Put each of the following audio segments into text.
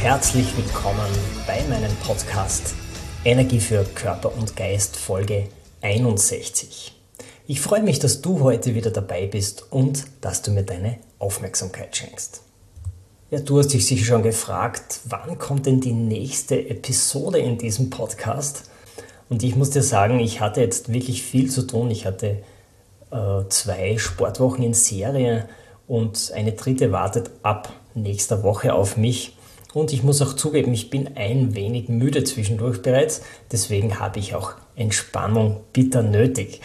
Herzlich willkommen bei meinem Podcast Energie für Körper und Geist Folge 61. Ich freue mich, dass du heute wieder dabei bist und dass du mir deine Aufmerksamkeit schenkst. Ja, du hast dich sicher schon gefragt, wann kommt denn die nächste Episode in diesem Podcast? Und ich muss dir sagen, ich hatte jetzt wirklich viel zu tun. Ich hatte äh, zwei Sportwochen in Serie und eine dritte wartet ab nächster Woche auf mich. Und ich muss auch zugeben, ich bin ein wenig müde zwischendurch bereits, deswegen habe ich auch Entspannung bitter nötig.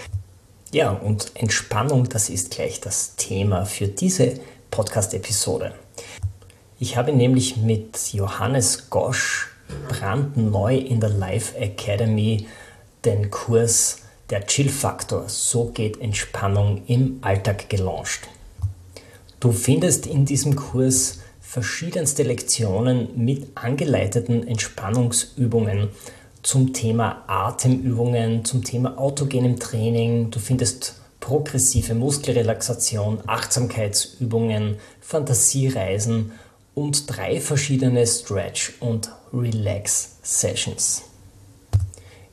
Ja, und Entspannung, das ist gleich das Thema für diese Podcast-Episode. Ich habe nämlich mit Johannes Gosch brandneu in der Life Academy den Kurs Der Chill-Faktor, so geht Entspannung im Alltag gelauncht. Du findest in diesem Kurs verschiedenste Lektionen mit angeleiteten Entspannungsübungen zum Thema Atemübungen, zum Thema autogenem Training. Du findest progressive Muskelrelaxation, Achtsamkeitsübungen, Fantasiereisen und drei verschiedene Stretch- und Relax-Sessions.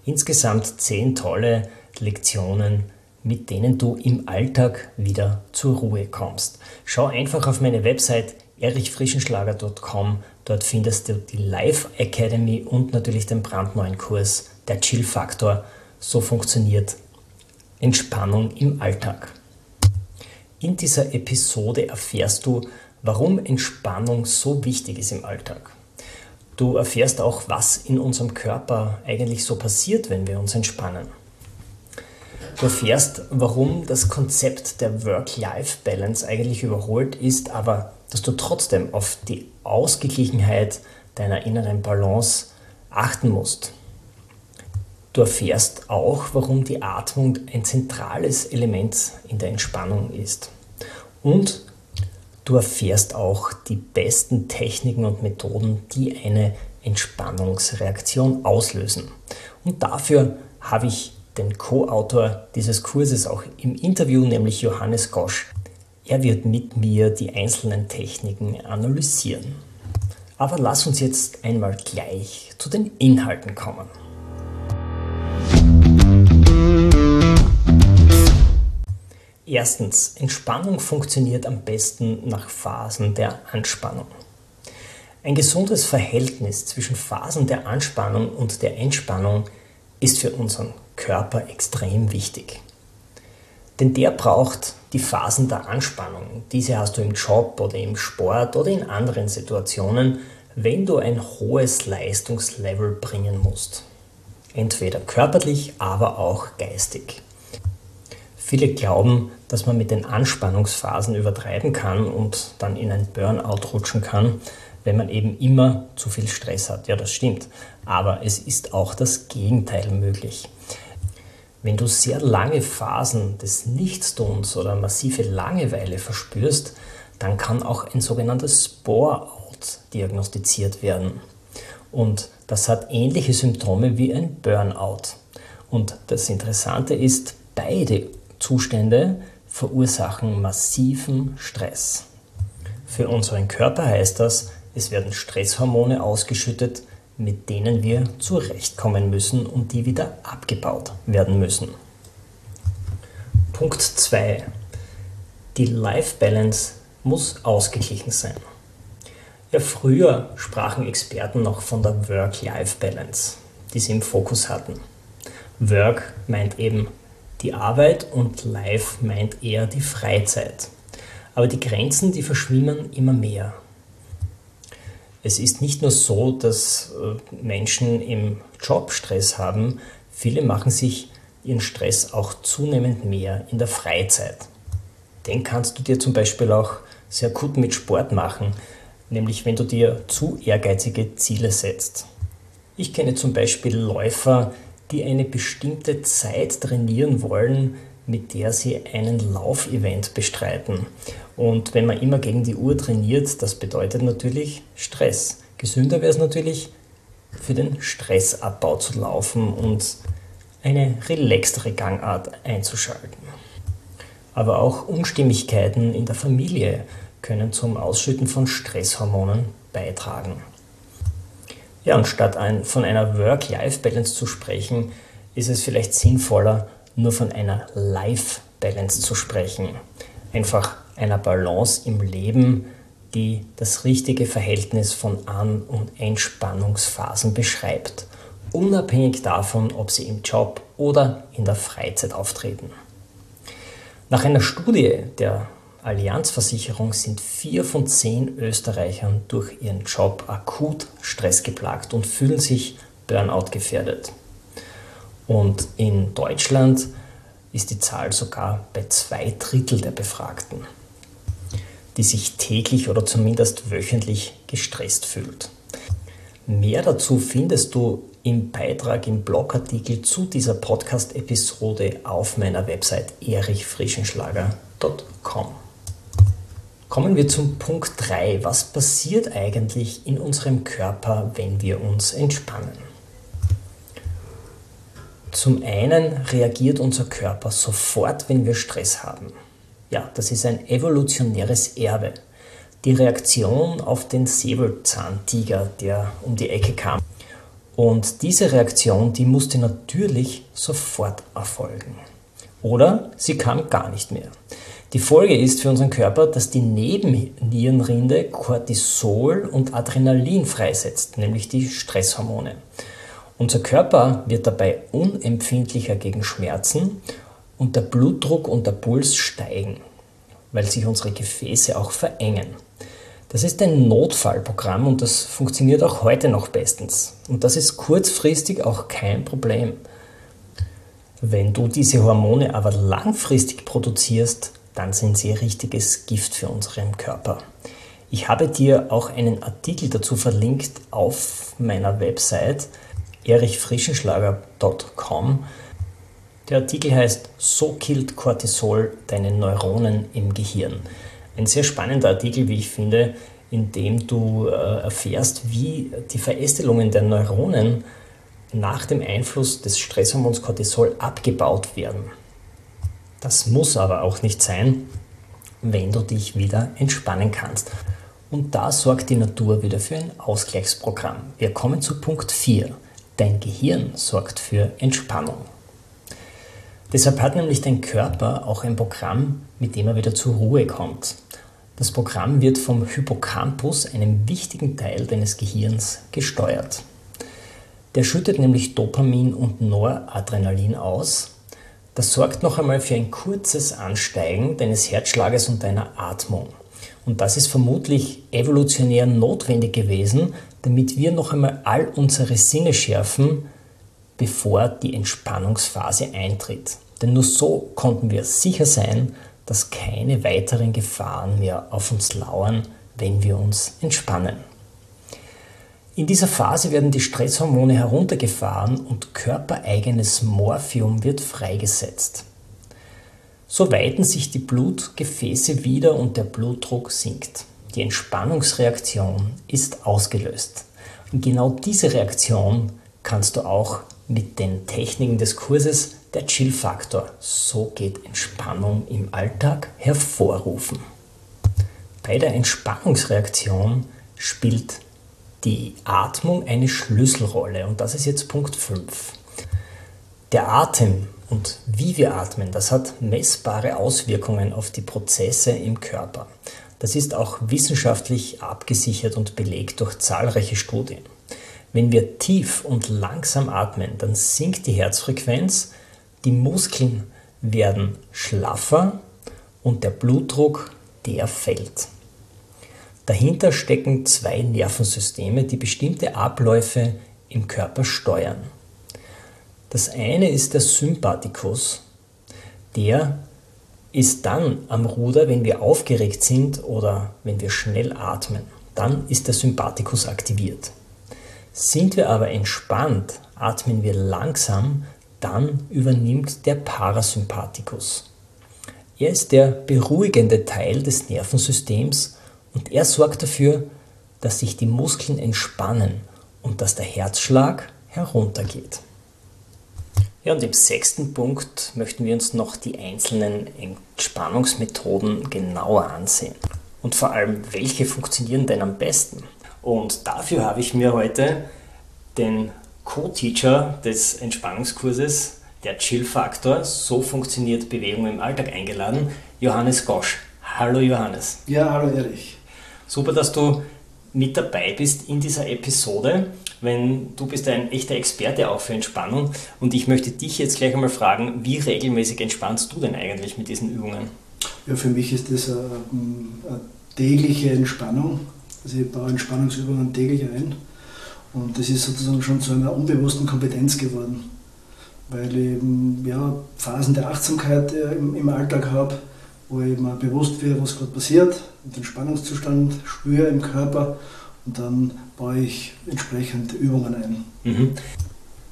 Insgesamt zehn tolle Lektionen, mit denen du im Alltag wieder zur Ruhe kommst. Schau einfach auf meine Website erichfrischenschlager.com. Dort findest du die Live Academy und natürlich den brandneuen Kurs Der Chill Faktor. So funktioniert Entspannung im Alltag. In dieser Episode erfährst du, warum Entspannung so wichtig ist im Alltag. Du erfährst auch, was in unserem Körper eigentlich so passiert, wenn wir uns entspannen. Du erfährst, warum das Konzept der Work-Life-Balance eigentlich überholt ist, aber dass du trotzdem auf die Ausgeglichenheit deiner inneren Balance achten musst. Du erfährst auch, warum die Atmung ein zentrales Element in der Entspannung ist. Und du erfährst auch die besten Techniken und Methoden, die eine Entspannungsreaktion auslösen. Und dafür habe ich den Co-Autor dieses Kurses auch im Interview, nämlich Johannes Gosch. Er wird mit mir die einzelnen Techniken analysieren. Aber lass uns jetzt einmal gleich zu den Inhalten kommen. Erstens, Entspannung funktioniert am besten nach Phasen der Anspannung. Ein gesundes Verhältnis zwischen Phasen der Anspannung und der Entspannung ist für unseren Körper extrem wichtig. Denn der braucht die Phasen der Anspannung. Diese hast du im Job oder im Sport oder in anderen Situationen, wenn du ein hohes Leistungslevel bringen musst. Entweder körperlich, aber auch geistig. Viele glauben, dass man mit den Anspannungsphasen übertreiben kann und dann in ein Burnout rutschen kann, wenn man eben immer zu viel Stress hat. Ja, das stimmt. Aber es ist auch das Gegenteil möglich. Wenn du sehr lange Phasen des Nichtstuns oder massive Langeweile verspürst, dann kann auch ein sogenanntes Spore-out diagnostiziert werden. Und das hat ähnliche Symptome wie ein Burnout. Und das Interessante ist, beide Zustände verursachen massiven Stress. Für unseren Körper heißt das, es werden Stresshormone ausgeschüttet, mit denen wir zurechtkommen müssen und die wieder abgebaut werden müssen. Punkt 2. Die Life Balance muss ausgeglichen sein. Ja, früher sprachen Experten noch von der Work-Life-Balance, die sie im Fokus hatten. Work meint eben die Arbeit und Life meint eher die Freizeit. Aber die Grenzen, die verschwimmen immer mehr. Es ist nicht nur so, dass äh, Menschen im Job Stress haben, viele machen sich ihren Stress auch zunehmend mehr in der Freizeit. Den kannst du dir zum Beispiel auch sehr gut mit Sport machen, nämlich wenn du dir zu ehrgeizige Ziele setzt. Ich kenne zum Beispiel Läufer, die eine bestimmte Zeit trainieren wollen, mit der sie einen Laufevent bestreiten. Und wenn man immer gegen die Uhr trainiert, das bedeutet natürlich Stress. Gesünder wäre es natürlich, für den Stressabbau zu laufen und eine relaxtere Gangart einzuschalten. Aber auch Unstimmigkeiten in der Familie können zum Ausschütten von Stresshormonen beitragen. Ja, und statt ein, von einer Work-Life-Balance zu sprechen, ist es vielleicht sinnvoller, nur von einer Life-Balance zu sprechen. Einfach einer Balance im Leben, die das richtige Verhältnis von An- und Entspannungsphasen beschreibt, unabhängig davon, ob sie im Job oder in der Freizeit auftreten. Nach einer Studie der Allianzversicherung sind vier von zehn Österreichern durch ihren Job akut stressgeplagt und fühlen sich Burnout gefährdet. Und in Deutschland ist die Zahl sogar bei zwei Drittel der Befragten, die sich täglich oder zumindest wöchentlich gestresst fühlt. Mehr dazu findest du im Beitrag im Blogartikel zu dieser Podcast-Episode auf meiner Website erichfrischenschlager.com. Kommen wir zum Punkt 3. Was passiert eigentlich in unserem Körper, wenn wir uns entspannen? Zum einen reagiert unser Körper sofort, wenn wir Stress haben. Ja, das ist ein evolutionäres Erbe. Die Reaktion auf den Säbelzahntiger, der um die Ecke kam. Und diese Reaktion, die musste natürlich sofort erfolgen. Oder sie kam gar nicht mehr. Die Folge ist für unseren Körper, dass die Nebennierenrinde Cortisol und Adrenalin freisetzt, nämlich die Stresshormone. Unser Körper wird dabei unempfindlicher gegen Schmerzen und der Blutdruck und der Puls steigen, weil sich unsere Gefäße auch verengen. Das ist ein Notfallprogramm und das funktioniert auch heute noch bestens. Und das ist kurzfristig auch kein Problem. Wenn du diese Hormone aber langfristig produzierst, dann sind sie richtiges Gift für unseren Körper. Ich habe dir auch einen Artikel dazu verlinkt auf meiner Website erichfrischenschlager.com. Der Artikel heißt So killt Cortisol deine Neuronen im Gehirn. Ein sehr spannender Artikel, wie ich finde, in dem du äh, erfährst, wie die Verästelungen der Neuronen nach dem Einfluss des Stresshormons Cortisol abgebaut werden. Das muss aber auch nicht sein, wenn du dich wieder entspannen kannst. Und da sorgt die Natur wieder für ein Ausgleichsprogramm. Wir kommen zu Punkt 4. Dein Gehirn sorgt für Entspannung. Deshalb hat nämlich dein Körper auch ein Programm, mit dem er wieder zur Ruhe kommt. Das Programm wird vom Hippocampus, einem wichtigen Teil deines Gehirns, gesteuert. Der schüttet nämlich Dopamin und Noradrenalin aus. Das sorgt noch einmal für ein kurzes Ansteigen deines Herzschlages und deiner Atmung. Und das ist vermutlich evolutionär notwendig gewesen, damit wir noch einmal all unsere Sinne schärfen, bevor die Entspannungsphase eintritt. Denn nur so konnten wir sicher sein, dass keine weiteren Gefahren mehr auf uns lauern, wenn wir uns entspannen. In dieser Phase werden die Stresshormone heruntergefahren und körpereigenes Morphium wird freigesetzt. So weiten sich die Blutgefäße wieder und der Blutdruck sinkt. Die Entspannungsreaktion ist ausgelöst. Und genau diese Reaktion kannst du auch mit den Techniken des Kurses der Chill-Faktor, so geht Entspannung im Alltag, hervorrufen. Bei der Entspannungsreaktion spielt die Atmung eine Schlüsselrolle und das ist jetzt Punkt 5. Der Atem und wie wir atmen, das hat messbare Auswirkungen auf die Prozesse im Körper. Das ist auch wissenschaftlich abgesichert und belegt durch zahlreiche Studien. Wenn wir tief und langsam atmen, dann sinkt die Herzfrequenz, die Muskeln werden schlaffer und der Blutdruck, der fällt. Dahinter stecken zwei Nervensysteme, die bestimmte Abläufe im Körper steuern. Das eine ist der Sympathikus, der ist dann am Ruder, wenn wir aufgeregt sind oder wenn wir schnell atmen. Dann ist der Sympathikus aktiviert. Sind wir aber entspannt, atmen wir langsam, dann übernimmt der Parasympathikus. Er ist der beruhigende Teil des Nervensystems und er sorgt dafür, dass sich die Muskeln entspannen und dass der Herzschlag heruntergeht. Ja, und im sechsten Punkt möchten wir uns noch die einzelnen Entspannungsmethoden genauer ansehen. Und vor allem, welche funktionieren denn am besten? Und dafür habe ich mir heute den Co-Teacher des Entspannungskurses, der Chill-Faktor, so funktioniert Bewegung im Alltag eingeladen, Johannes Gosch. Hallo Johannes. Ja, hallo Erich. Super, dass du mit dabei bist in dieser Episode, wenn du bist ein echter Experte auch für Entspannung und ich möchte dich jetzt gleich einmal fragen, wie regelmäßig entspannst du denn eigentlich mit diesen Übungen? Ja, für mich ist das eine, eine tägliche Entspannung. Also ich baue Entspannungsübungen täglich ein und das ist sozusagen schon zu einer unbewussten Kompetenz geworden, weil ich eben ja, Phasen der Achtsamkeit äh, im, im Alltag habe, wo ich mir bewusst werde, was gerade passiert, den Spannungszustand spüre im Körper und dann baue ich entsprechend Übungen ein. Mhm.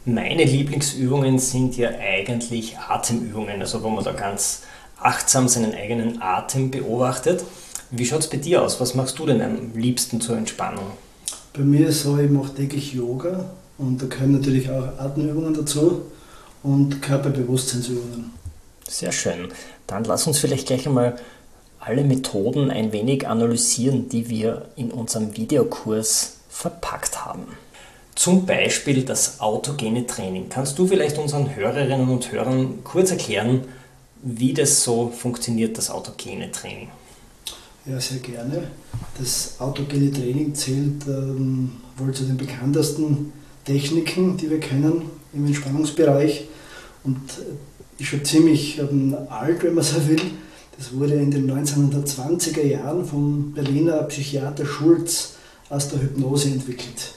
Meine Lieblingsübungen sind ja eigentlich Atemübungen, also wo man da ganz achtsam seinen eigenen Atem beobachtet. Wie schaut es bei dir aus? Was machst du denn am liebsten zur Entspannung? Bei mir ist so, ich mache täglich Yoga und da gehören natürlich auch Atemübungen dazu und Körperbewusstseinsübungen. Sehr schön. Dann lass uns vielleicht gleich einmal alle Methoden ein wenig analysieren, die wir in unserem Videokurs verpackt haben. Zum Beispiel das autogene Training. Kannst du vielleicht unseren Hörerinnen und Hörern kurz erklären, wie das so funktioniert, das autogene Training? Ja, sehr gerne. Das autogene Training zählt ähm, wohl zu den bekanntesten Techniken, die wir kennen im Entspannungsbereich. Und ist schon ziemlich ähm, alt, wenn man so will. Das wurde in den 1920er Jahren vom Berliner Psychiater Schulz aus der Hypnose entwickelt.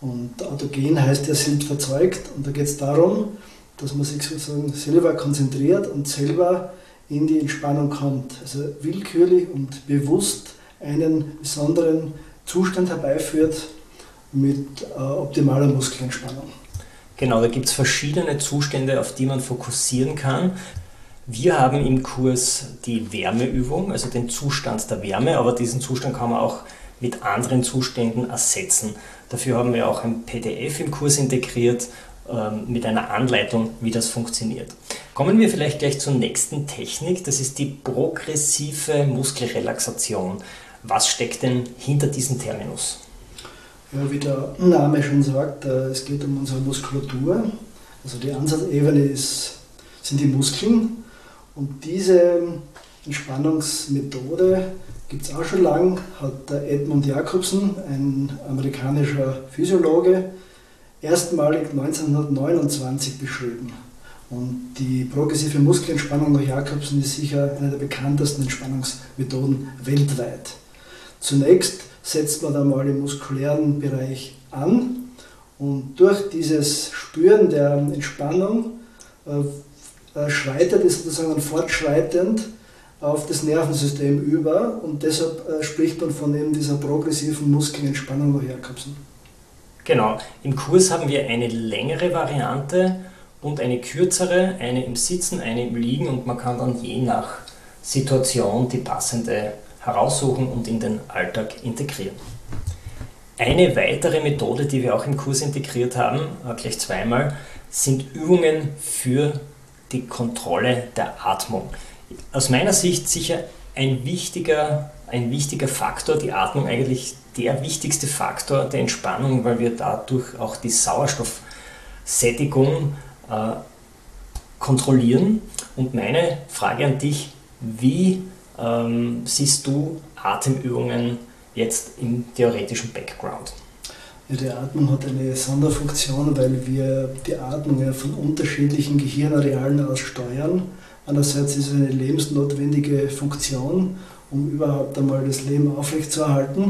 Und autogen heißt ja selbst verzeugt und da geht es darum, dass man sich sozusagen selber konzentriert und selber in die Entspannung kommt. Also willkürlich und bewusst einen besonderen Zustand herbeiführt mit äh, optimaler Muskelentspannung. Genau, da gibt es verschiedene Zustände, auf die man fokussieren kann. Wir haben im Kurs die Wärmeübung, also den Zustand der Wärme, aber diesen Zustand kann man auch mit anderen Zuständen ersetzen. Dafür haben wir auch ein PDF im Kurs integriert ähm, mit einer Anleitung, wie das funktioniert. Kommen wir vielleicht gleich zur nächsten Technik, das ist die progressive Muskelrelaxation. Was steckt denn hinter diesem Terminus? Ja, wie der Name schon sagt, äh, es geht um unsere Muskulatur. Also die Ansatzebene ist, sind die Muskeln und diese Entspannungsmethode gibt es auch schon lang, hat der Edmund Jacobsen, ein amerikanischer Physiologe, erstmalig 1929 beschrieben. Und die progressive Muskelentspannung nach Jacobsen ist sicher eine der bekanntesten Entspannungsmethoden weltweit. Zunächst setzt man einmal im muskulären Bereich an. Und durch dieses Spüren der Entspannung äh, äh, schreitet es sozusagen fortschreitend auf das Nervensystem über. Und deshalb äh, spricht man von eben dieser progressiven Muskelentspannung nach Jakobsen. Genau, im Kurs haben wir eine längere Variante und eine kürzere, eine im Sitzen, eine im Liegen. Und man kann dann je nach Situation die passende heraussuchen und in den Alltag integrieren. Eine weitere Methode, die wir auch im Kurs integriert haben, äh, gleich zweimal, sind Übungen für die Kontrolle der Atmung. Aus meiner Sicht sicher ein wichtiger, ein wichtiger Faktor, die Atmung eigentlich der wichtigste Faktor der Entspannung, weil wir dadurch auch die Sauerstoffsättigung äh, kontrollieren. Und meine Frage an dich, wie ähm, siehst du Atemübungen jetzt im theoretischen Background? Ja, die Atmung hat eine Sonderfunktion, weil wir die Atmung ja von unterschiedlichen Gehirnarealen aus steuern. Einerseits ist es eine lebensnotwendige Funktion, um überhaupt einmal das Leben aufrechtzuerhalten.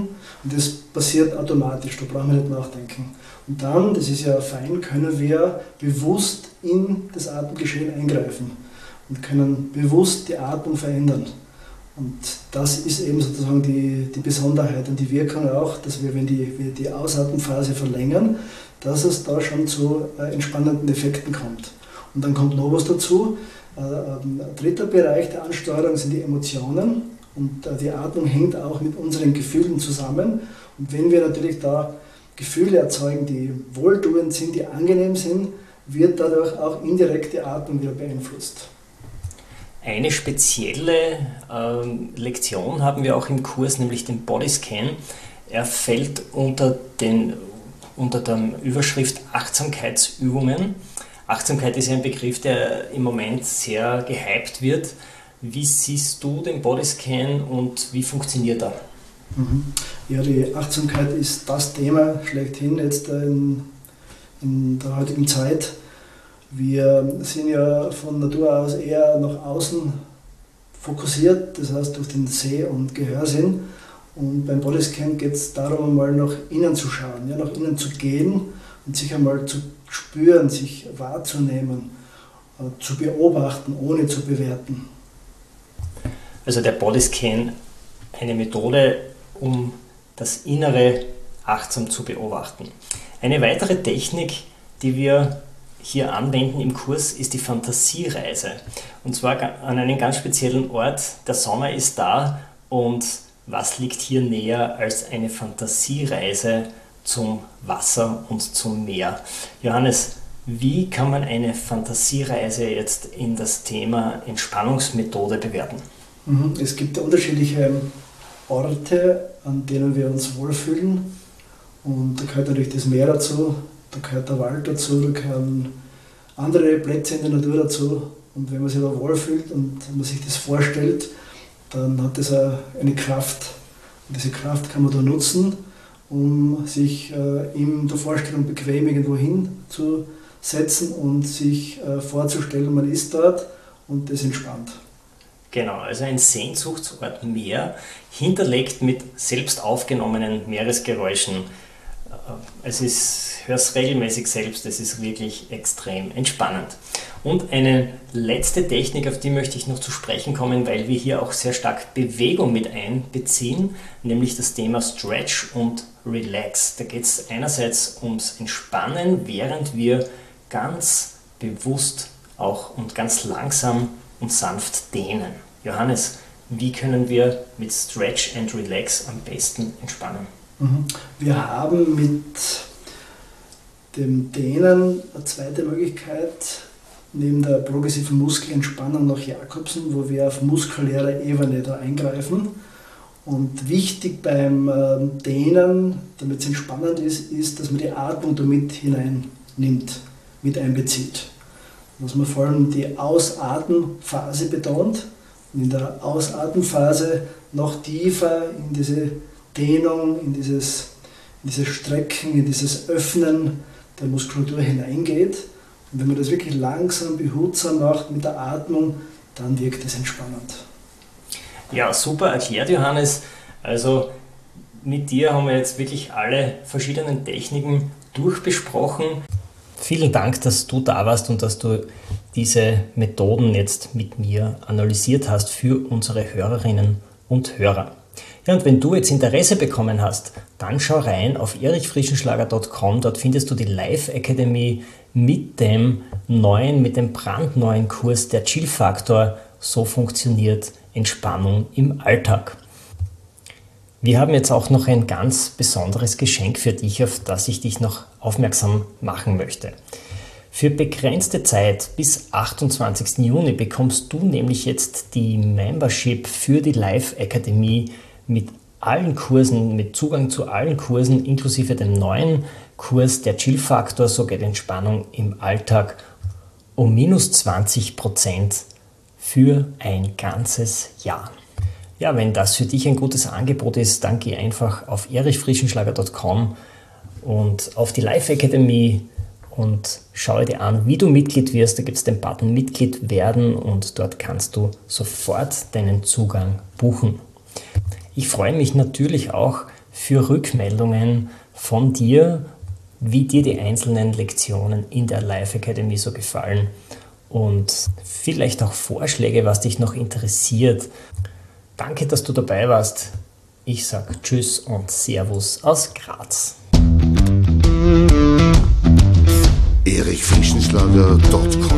Und das passiert automatisch, da brauchen wir nicht nachdenken. Und dann, das ist ja fein, können wir bewusst in das Atemgeschehen eingreifen. und können bewusst die Atmung verändern. Und das ist eben sozusagen die, die Besonderheit und die Wirkung auch, dass wir, wenn die, wir die Ausatmenphase verlängern, dass es da schon zu äh, entspannenden Effekten kommt. Und dann kommt noch was dazu. Äh, ein dritter Bereich der Ansteuerung sind die Emotionen. Und äh, die Atmung hängt auch mit unseren Gefühlen zusammen. Und wenn wir natürlich da Gefühle erzeugen, die wohltuend sind, die angenehm sind, wird dadurch auch indirekt die Atmung wieder beeinflusst. Eine spezielle ähm, Lektion haben wir auch im Kurs, nämlich den Bodyscan. Er fällt unter, den, unter der Überschrift Achtsamkeitsübungen. Achtsamkeit ist ja ein Begriff, der im Moment sehr gehypt wird. Wie siehst du den Bodyscan und wie funktioniert er? Mhm. Ja, die Achtsamkeit ist das Thema schlechthin jetzt in, in der heutigen Zeit. Wir sind ja von Natur aus eher nach außen fokussiert, das heißt durch den Seh- und Gehörsinn. Und beim Bodyscan geht es darum, einmal nach innen zu schauen, ja, nach innen zu gehen und sich einmal zu spüren, sich wahrzunehmen, äh, zu beobachten, ohne zu bewerten. Also der Bodyscan, eine Methode, um das Innere achtsam zu beobachten. Eine weitere Technik, die wir hier anwenden im Kurs, ist die Fantasiereise. Und zwar an einem ganz speziellen Ort. Der Sommer ist da und was liegt hier näher als eine Fantasiereise zum Wasser und zum Meer? Johannes, wie kann man eine Fantasiereise jetzt in das Thema Entspannungsmethode bewerten? Mhm. Es gibt unterschiedliche Orte, an denen wir uns wohlfühlen. Und da gehört natürlich das Meer dazu, da gehört der Wald dazu, da gehören andere Plätze in der Natur dazu. Und wenn man sich da wohlfühlt und man sich das vorstellt, dann hat das eine Kraft. Und diese Kraft kann man da nutzen, um sich äh, in der Vorstellung bequem irgendwo hinzusetzen und sich äh, vorzustellen, man ist dort und das entspannt. Genau, also ein Sehnsuchtsort Meer, hinterlegt mit selbst aufgenommenen Meeresgeräuschen. Äh, es ist, hör's regelmäßig selbst, es ist wirklich extrem entspannend. Und eine letzte Technik, auf die möchte ich noch zu sprechen kommen, weil wir hier auch sehr stark Bewegung mit einbeziehen, nämlich das Thema Stretch und Relax. Da geht es einerseits ums Entspannen, während wir ganz bewusst auch und ganz langsam und sanft dehnen. Johannes, wie können wir mit Stretch and Relax am besten entspannen? Mhm. Wir haben mit dem Dehnen eine zweite Möglichkeit, neben der progressiven Muskelentspannung nach Jakobsen, wo wir auf muskulärer Ebene da eingreifen. Und wichtig beim ähm, Dehnen, damit es entspannend ist, ist, dass man die Atmung damit hineinnimmt, mit einbezieht dass man vor allem die Ausatmenphase betont und in der Ausatmenphase noch tiefer in diese Dehnung, in dieses, in dieses Strecken, in dieses Öffnen der Muskulatur hineingeht. Und wenn man das wirklich langsam, behutsam macht mit der Atmung, dann wirkt es entspannend. Ja, super erklärt, Johannes. Also mit dir haben wir jetzt wirklich alle verschiedenen Techniken durchbesprochen. Vielen Dank, dass du da warst und dass du diese Methoden jetzt mit mir analysiert hast für unsere Hörerinnen und Hörer. Ja, und wenn du jetzt Interesse bekommen hast, dann schau rein auf erichfrischenschlager.com. Dort findest du die Live Academy mit dem neuen, mit dem brandneuen Kurs der Chill Faktor. So funktioniert Entspannung im Alltag. Wir haben jetzt auch noch ein ganz besonderes Geschenk für dich, auf das ich dich noch aufmerksam machen möchte. Für begrenzte Zeit bis 28. Juni bekommst du nämlich jetzt die Membership für die Live Akademie mit allen Kursen, mit Zugang zu allen Kursen, inklusive dem neuen Kurs der Chill-Faktor, so geht Entspannung im Alltag, um minus 20 Prozent für ein ganzes Jahr. Ja, wenn das für dich ein gutes Angebot ist, dann geh einfach auf erichfrischenschlager.com und auf die Live Academy und schau dir an, wie du Mitglied wirst. Da gibt es den Button Mitglied werden und dort kannst du sofort deinen Zugang buchen. Ich freue mich natürlich auch für Rückmeldungen von dir, wie dir die einzelnen Lektionen in der Live Academy so gefallen und vielleicht auch Vorschläge, was dich noch interessiert. Danke, dass du dabei warst. Ich sage Tschüss und Servus aus Graz. erichfrischenschlager.com